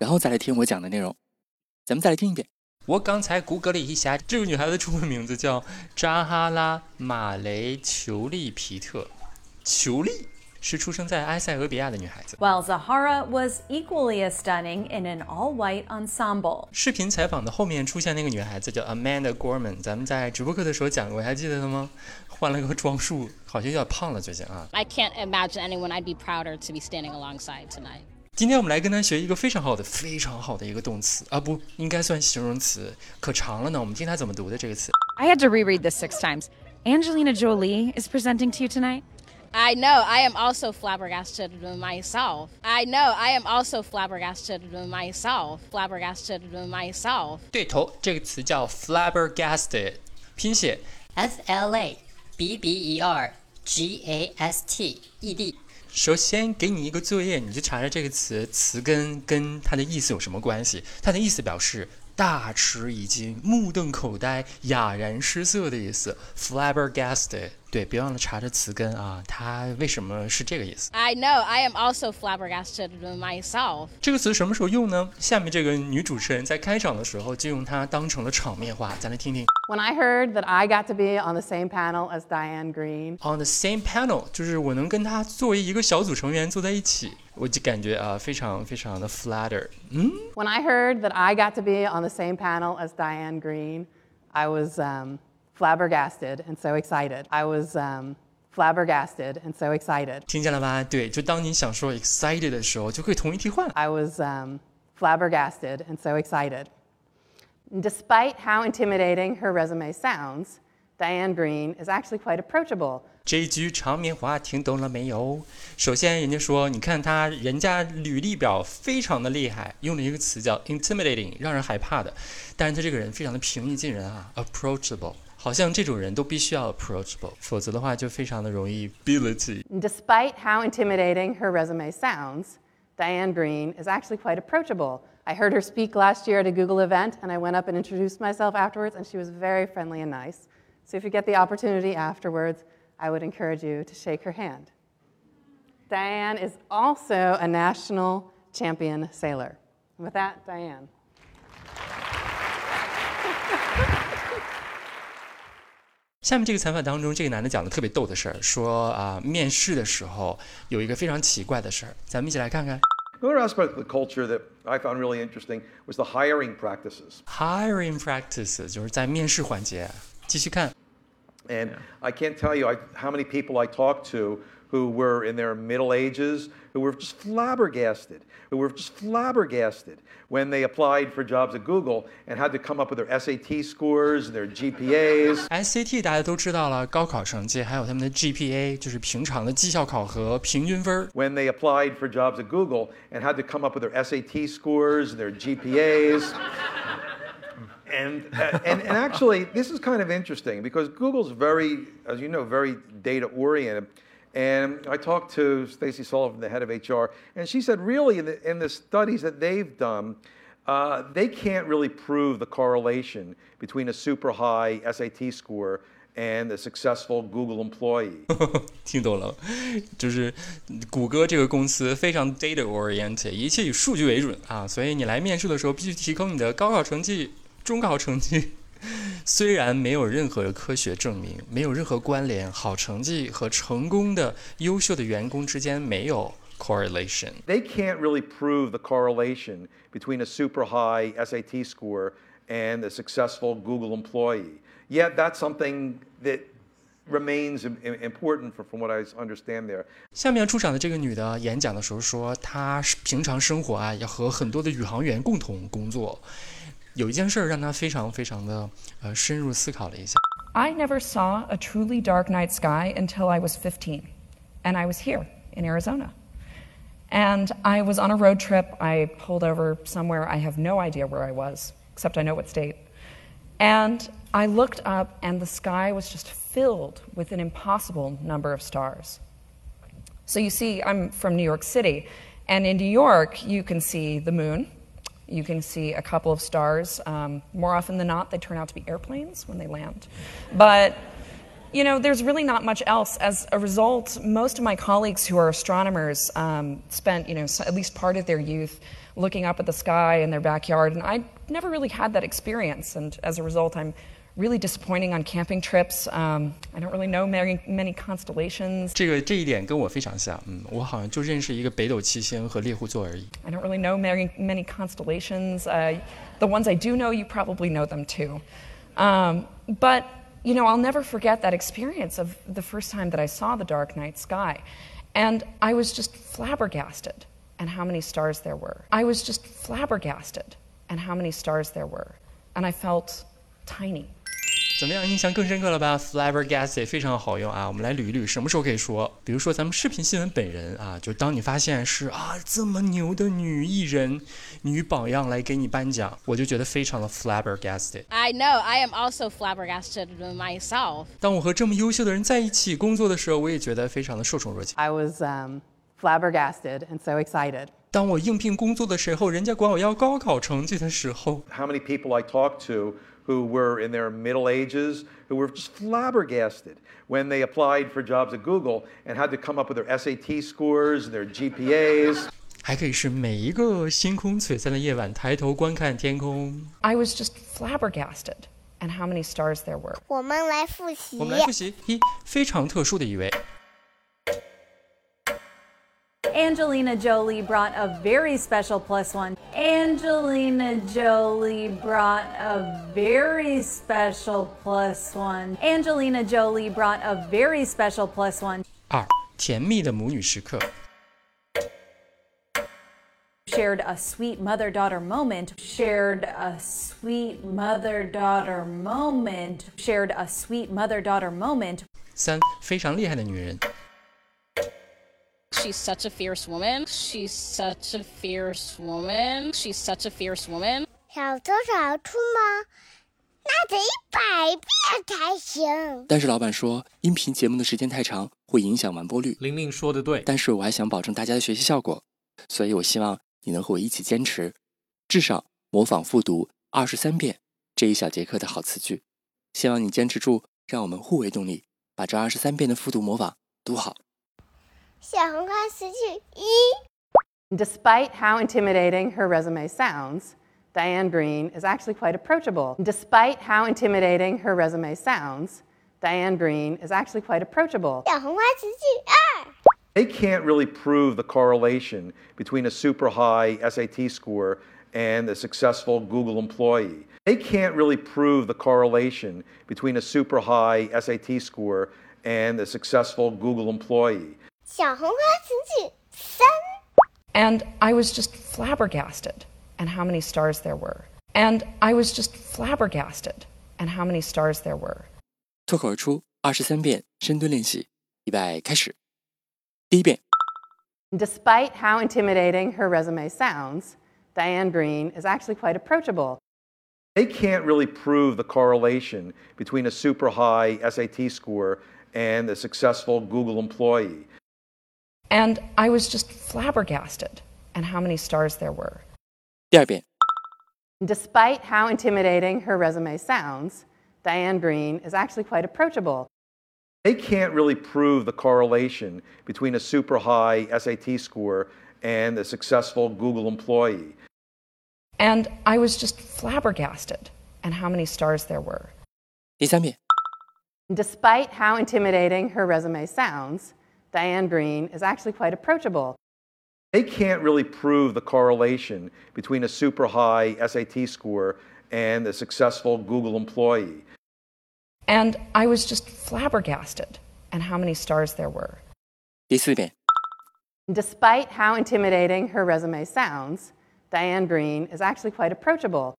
然后再来听我讲的内容，咱们再来听一遍。我刚才谷歌了一下，这个女孩子中文名字叫扎哈拉·马雷·裘利皮特。裘利是出生在埃塞俄比亚的女孩子。While Zahara was equally as stunning in an all-white ensemble。视频采访的后面出现那个女孩子叫 Amanda Gorman，咱们在直播课的时候讲过，还记得她吗？换了个装束，好像有点胖了最近啊。I can't imagine anyone I'd be prouder to be standing alongside tonight. 今天我们来跟他学一个非常好的、非常好的一个动词啊，不应该算形容词，可长了呢。我们听他怎么读的这个词。I had to reread this six times. Angelina Jolie is presenting to you tonight. I know. I am also flabbergasted myself. I know. I am also flabbergasted myself. Flabbergasted myself. 对头，这个词叫 flabbergasted，拼写 f l a b b e r g a s t e d。 首先给你一个作业，你去查查这个词词根跟它的意思有什么关系。它的意思表示大吃一惊、目瞪口呆、哑然失色的意思，flabbergasted。对，别忘了查查词根啊，它为什么是这个意思？I know, I am also flabbergasted myself。这个词什么时候用呢？下面这个女主持人在开场的时候就用它当成了场面话，咱来听听。When I heard that I got to be on the same panel as Diane Greene, on the same panel，就是我能跟她作为一个小组成员坐在一起，我就感觉啊，非常非常的 flatter。嗯。When I heard that I got to be on the same panel as Diane Greene, I was um, flabbergasted and so excited. I was um, flabbergasted and so excited. 听见了吧？对，就当你想说 excited 的时候，就可以同义替换。I was um, flabbergasted and so excited. Despite how intimidating her resume sounds, Diane Greene is actually quite approachable. 这一句长棉花听懂了没有？首先，人家说，你看他，人家履历表非常的厉害，用了一个词叫 intimidating，让人害怕的。但是他这个人非常的平易近人啊，approachable，好像这种人都必须要 approachable，否则的话就非常的容易 b i l i t y Despite how intimidating her resume sounds. Diane Greene is actually quite approachable. I heard her speak last year at a Google event, and I went up and introduced myself afterwards, and she was very friendly and nice. So if you get the opportunity afterwards, I would encourage you to shake her hand. Diane is also a national champion sailor. with that, Diane. 下面这个采访当中，这个男的讲的特别逗的事儿，说啊，面试的时候有一个非常奇怪的事儿，咱们一起来看看。Another aspect of the culture that I found really interesting was the hiring practices. Hiring practices 就是在面试环节。继续看。And I can't tell you I, how many people I talked to who were in their middle ages, who were just flabbergasted, who were just flabbergasted when they applied for jobs at Google and had to come up with their SAT scores and their GPAs. SAT 大家都知道了，高考成绩，还有他们的 GPA，就是平常的绩效考核平均分。When they applied for jobs at Google and had to come up with their SAT scores and their GPAs. And, uh, and, and actually, this is kind of interesting because Google's very, as you know, very data oriented. And I talked to Stacy Sullivan, the head of HR, and she said, really, in the, in the studies that they've done, uh, they can't really prove the correlation between a super high SAT score and a successful Google employee. 听懂了，就是谷歌这个公司非常 data oriented，一切以数据为准啊，所以你来面试的时候必须提供你的高考成绩、中考成绩。 虽然没有任何科学证明，没有任何关联，好成绩和成功的优秀的员工之间没有 correlation。They can't really prove the correlation between a super high SAT score and a successful Google employee. Yet that's something that remains important from what I understand there. 下面出场的这个女的演讲的时候说，她平常生活啊要和很多的宇航员共同工作。有一件事让他非常非常的呃深入思考了一下。I never saw a truly dark night sky until I was 15, and I was here in Arizona. And I was on a road trip. I pulled over somewhere. I have no idea where I was, except I know what state. And I looked up, and the sky was just filled with an impossible number of stars. So you see, I'm from New York City, and in New York, you can see the moon. you can see a couple of stars. Um, more often than not, they turn out to be airplanes when they land. But you know, there's really not much else. As a result, most of my colleagues who are astronomers um, spent, you know, at least part of their youth looking up at the sky in their backyard, and I never really had that experience. And as a result, I'm really disappointing on camping trips. Um, I don't really know many many constellations. 这个这一点跟我非常像，嗯，我好像就认识一个北斗七星和猎户座而已。 I don't really know many many constellations. Uh, the ones I do know, you probably know them too. Um, but you know, I'll never forget that experience of the first time that I saw the dark night sky. And I was just flabbergasted and how many stars there were. I was just flabbergasted and how many stars there were. And I felt tiny. 怎么样，印象更深刻了吧？Flabbergasted 非常好用啊，我们来捋一捋，什么时候可以说？比如说咱们视频新闻本人啊，就当你发现是啊这么牛的女艺人、女榜样来给你颁奖，我就觉得非常的 flabbergasted。I know. I am also flabbergasted myself. 当我和这么优秀的人在一起工作的时候，我也觉得非常的受宠若惊。I was um, flabbergasted and so excited. 当我应聘工作的时候，人家管我要高考成绩的时候，How many people I talked to who were in their middle ages who were just flabbergasted when they applied for jobs at Google and had to come up with their SAT scores and their GPAs. 还可以是每一个星空璀璨的夜晚，抬头观看天空。 I was just flabbergasted and how many stars there were. 我们来复习。我们来复习一非常特殊的一位。 Angelina Jolie brought a very special plus one. Angelina Jolie brought a very special plus one. Angelina Jolie brought a very special plus one. 二甜蜜的母女时刻。 Shared a sweet mother daughter moment. Shared a sweet mother daughter moment. Shared a sweet mother daughter moment. 三非常厉害的女人。 She's such a fierce woman. She's such a fierce woman. She's such a fierce woman. 小偷小兔吗？那得一百遍才行。但是老板说，音频节目的时间太长，会影响完播率。玲玲说的对，但是我还想保证大家的学习效果，所以我希望你能和我一起坚持，至少模仿复读二十三遍这一小节课的好词句。希望你坚持住，让我们互为动力，把这二十三遍的复读模仿读好。小红花词句一。Despite how intimidating her resume sounds, Diane Greene is actually quite approachable. Despite how intimidating her resume sounds, Diane Greene is actually quite approachable. 小红花词句二。They can't really prove the correlation between a super high SAT score and a successful Google employee. They can't really prove the correlation between a super high SAT score and a successful Google employee. 小红花情景三。And I was just flabbergasted and how many stars there were. And I was just flabbergasted and how many stars there were. 脱口而出二十三遍深蹲练习，预备开始。第一遍。Despite how intimidating her resume sounds, Diane Greene is actually quite approachable. They can't really prove the correlation between a super high SAT score and a successful Google employee. And I was just flabbergasted at how many stars there were. 第二遍. Despite how intimidating her resume sounds, Diane Greene is actually quite approachable. They can't really prove the correlation between a super high SAT score and a successful Google employee. And I was just flabbergasted at how many stars there were. Despite how intimidating her resume sounds, Diane Greene, is actually quite approachable. They can't really prove the correlation between a super high SAT score and a successful Google employee. And I was just flabbergasted at how many stars there were. Despite how intimidating her resume sounds, Diane Greene is actually quite approachable.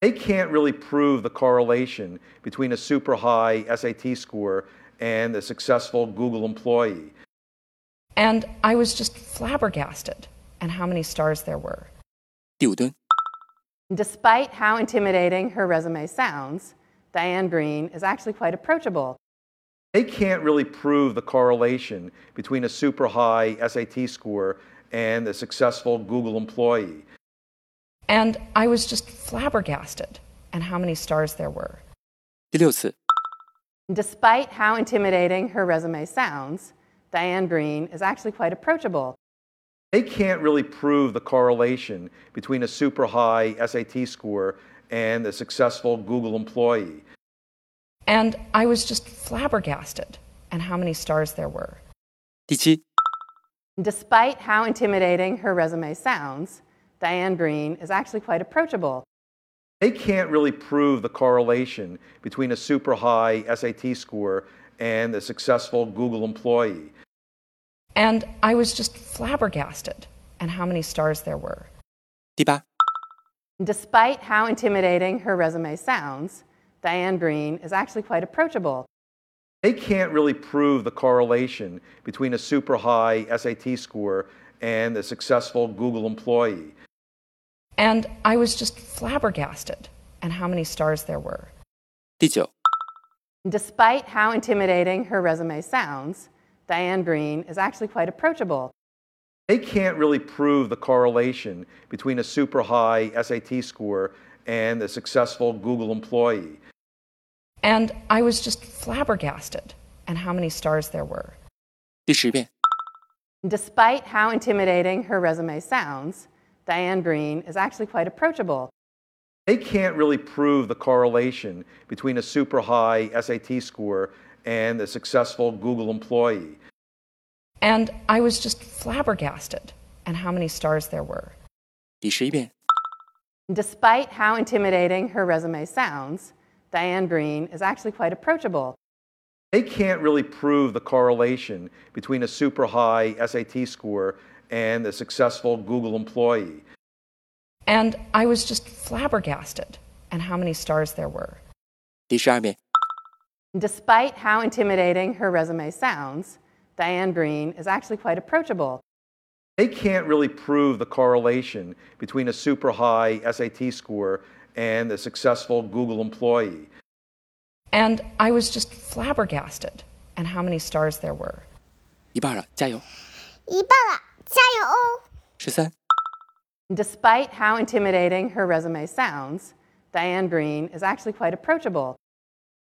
They can't really prove the correlation between a super high SAT score and the successful Google employee. And I was just flabbergasted and how many stars there were. Despite how intimidating her resume sounds, Diane Greene is actually quite approachable. They can't really prove the correlation between a super high SAT score and a successful Google employee. And I was just flabbergasted and how many stars there were. 第六次。Despite how intimidating her resume sounds, Diane Greene is actually quite approachable. They can't really prove the correlation between a super high SAT score and a successful Google employee. And I was just flabbergasted and how many stars there were. 第七，Despite how intimidating her resume sounds, Diane Greene is actually quite approachable. They can't really prove the correlation between a super high SAT score and a successful Google employee. And I was just flabbergasted and how many stars there were. 第八，Despite how intimidating her resume sounds, Diane Greene is actually quite approachable. They can't really prove the correlation between a super high SAT score and a successful Google employee. And I was just flabbergasted at how many stars there were. Despite how intimidating her resume sounds, Diane Greene is actually quite approachable. They can't really prove the correlation between a super high SAT score and a successful Google employee. And I was just flabbergasted at how many stars there were. Despite how intimidating her resume sounds, Diane Greene, is actually quite approachable. They can't really prove the correlation between a super high SAT score and a successful Google employee. And I was just flabbergasted at how many stars there were. 第十一遍. Despite how intimidating her resume sounds, Diane Greene is actually quite approachable. They can't really prove the correlation between a super high SAT score and a successful Google employee. And I was just flabbergasted and how many stars there were. Despite how intimidating her resume sounds, Diane Greene is actually quite approachable. They can't really prove the correlation between a super high SAT score and a successful Google employee. And I was just flabbergasted and how many stars there were. 一半了，加油！一半了。加油哦！十三。Despite how intimidating her resume sounds, Diane Greene is actually quite approachable.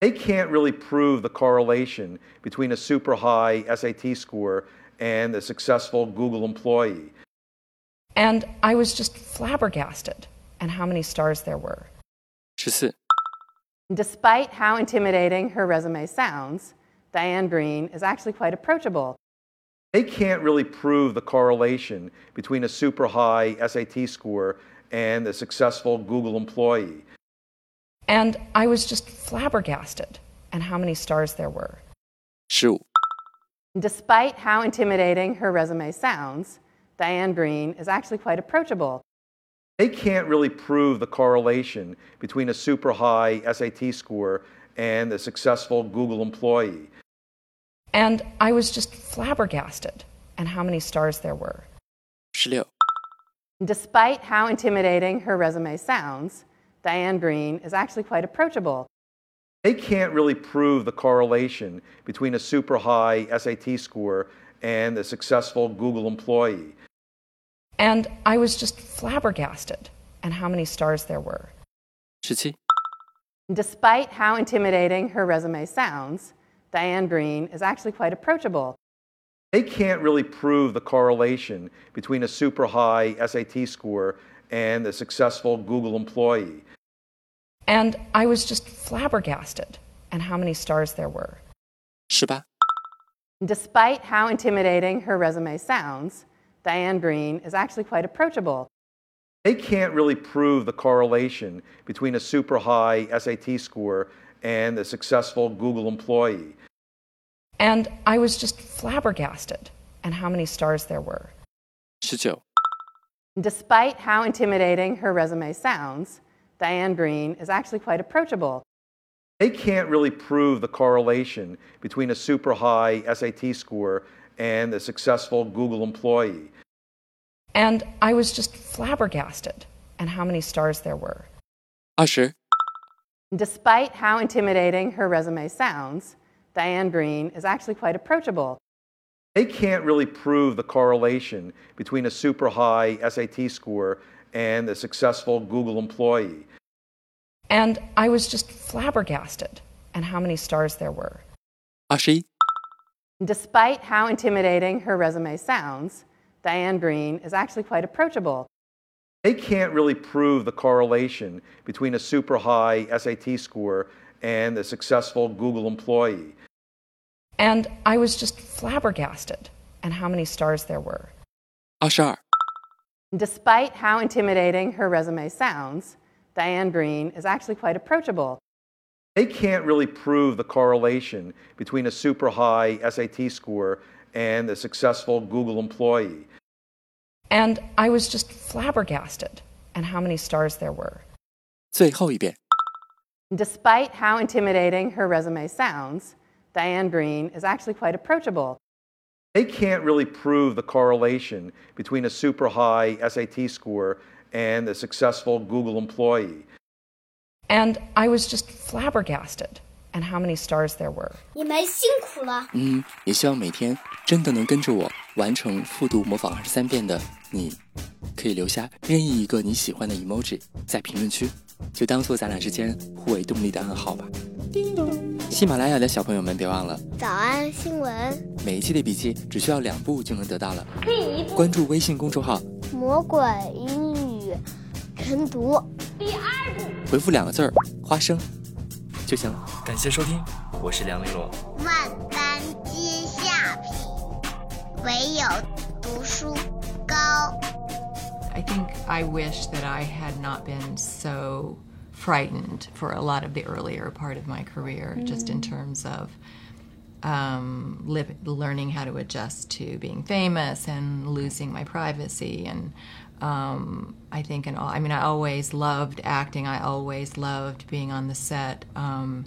They can't really prove the correlation between a super high SAT score and a successful Google employee. And I was just flabbergasted and how many stars there were. 14. Despite how intimidating her resume sounds, Diane Greene is actually quite approachable. They can't really prove the correlation between a super high SAT score and a successful Google employee. And I was just flabbergasted and how many stars there were. 十五、Despite how intimidating her resume sounds, Diane Greene is actually quite approachable. They can't really prove the correlation between a super high SAT score and a successful Google employee. And I was just flabbergasted at how many stars there were. 16. Despite how intimidating her resume sounds, Diane Greene is actually quite approachable. They can't really prove the correlation between a super high SAT score and a successful Google employee. And I was just flabbergasted at how many stars there were. 17. Despite how intimidating her resume sounds, Diane Greene is actually quite approachable. They can't really prove the correlation between a super high SAT score and a successful Google employee. And I was just flabbergasted and how many stars there were. 十八、Despite how intimidating her resume sounds, Diane Greene is actually quite approachable. They can't really prove the correlation between a super high SAT score and a successful Google employee. And I was just flabbergasted at how many stars there were. 19. Despite how intimidating her resume sounds, Diane Greene is actually quite approachable. They can't really prove the correlation between a super high SAT score and a successful Google employee. And I was just flabbergasted at how many stars there were. 20. Despite how intimidating her resume sounds, Diane Greene is actually quite approachable. They can't really prove the correlation between a super high SAT score and a successful Google employee. And I was just flabbergasted at how many stars there were. Ashi? Despite how intimidating her resume sounds, Diane Greene is actually quite approachable they can't really prove the correlation between a super high SAT score and a successful Google employee. And I was just flabbergasted at how many stars there were. Ashar. Despite how intimidating her resume sounds, Diane Greene is actually quite approachable. They can't really prove the correlation between a super high SAT score and a successful Google employee. And I was just flabbergasted at how many stars there were. 最后一遍. Despite how intimidating her resume sounds, Diane Greene is actually quite approachable. They can't really prove the correlation between a super high SAT score and a successful Google employee. And I was just flabbergasted at how many stars there were. 完成复读模仿二十三遍的你，可以留下任意一个你喜欢的 emoji 在评论区，就当做咱俩之间互为动力的暗号吧。喜马拉雅的小朋友们，别忘了早安新闻，每一期的笔记只需要两步就能得到了。第一步，关注微信公众号，魔鬼英语晨读。第二步，回复两个字儿“花生”就行了。感谢收听，我是梁玲珑。万般皆唯有读书高。 I think I wish that I had not been so frightened for a lot of the earlier part of my career, just in terms of um, liv- learning how to adjust to being famous and losing my privacy. And um, I think, in all, I mean, I always loved acting. I always loved being on the set. Um,